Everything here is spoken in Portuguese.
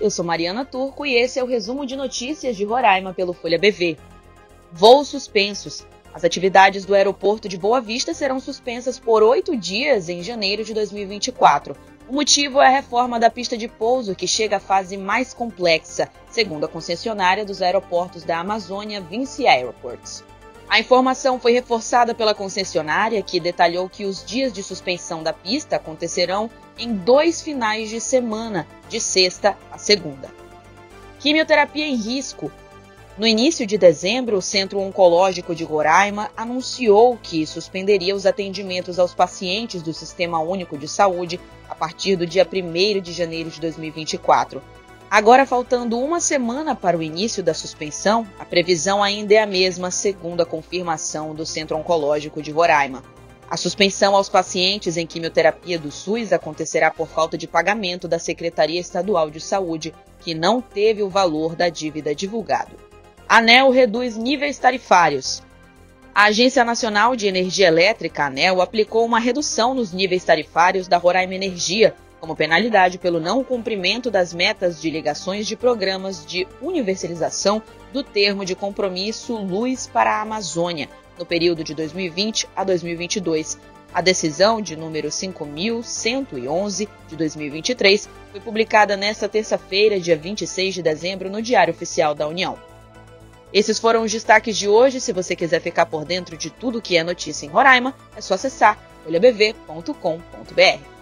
Eu sou Mariana Turco e esse é o resumo de notícias de Roraima pelo Folha BV. Voos suspensos. As atividades do aeroporto de Boa Vista serão suspensas por oito dias em janeiro de 2024. O motivo é a reforma da pista de pouso, que chega à fase mais complexa, segundo a concessionária dos aeroportos da Amazônia, Vinci Airports. A informação foi reforçada pela concessionária, que detalhou que os dias de suspensão da pista acontecerão em dois finais de semana, de sexta a segunda. Quimioterapia em risco. No início de dezembro, o Centro Oncológico de Roraima anunciou que suspenderia os atendimentos aos pacientes do Sistema Único de Saúde a partir do dia 1 de janeiro de 2024. Agora, faltando uma semana para o início da suspensão, a previsão ainda é a mesma, segundo a confirmação do Centro Oncológico de Roraima. A suspensão aos pacientes em quimioterapia do SUS acontecerá por falta de pagamento da Secretaria Estadual de Saúde, que não teve o valor da dívida divulgado. ANEL reduz níveis tarifários. A Agência Nacional de Energia Elétrica, ANEL, aplicou uma redução nos níveis tarifários da Roraima Energia como penalidade pelo não cumprimento das metas de ligações de programas de universalização do termo de compromisso Luz para a Amazônia, no período de 2020 a 2022. A decisão de número 5111 de 2023 foi publicada nesta terça-feira, dia 26 de dezembro, no Diário Oficial da União. Esses foram os destaques de hoje. Se você quiser ficar por dentro de tudo que é notícia em Roraima, é só acessar olhabv.com.br.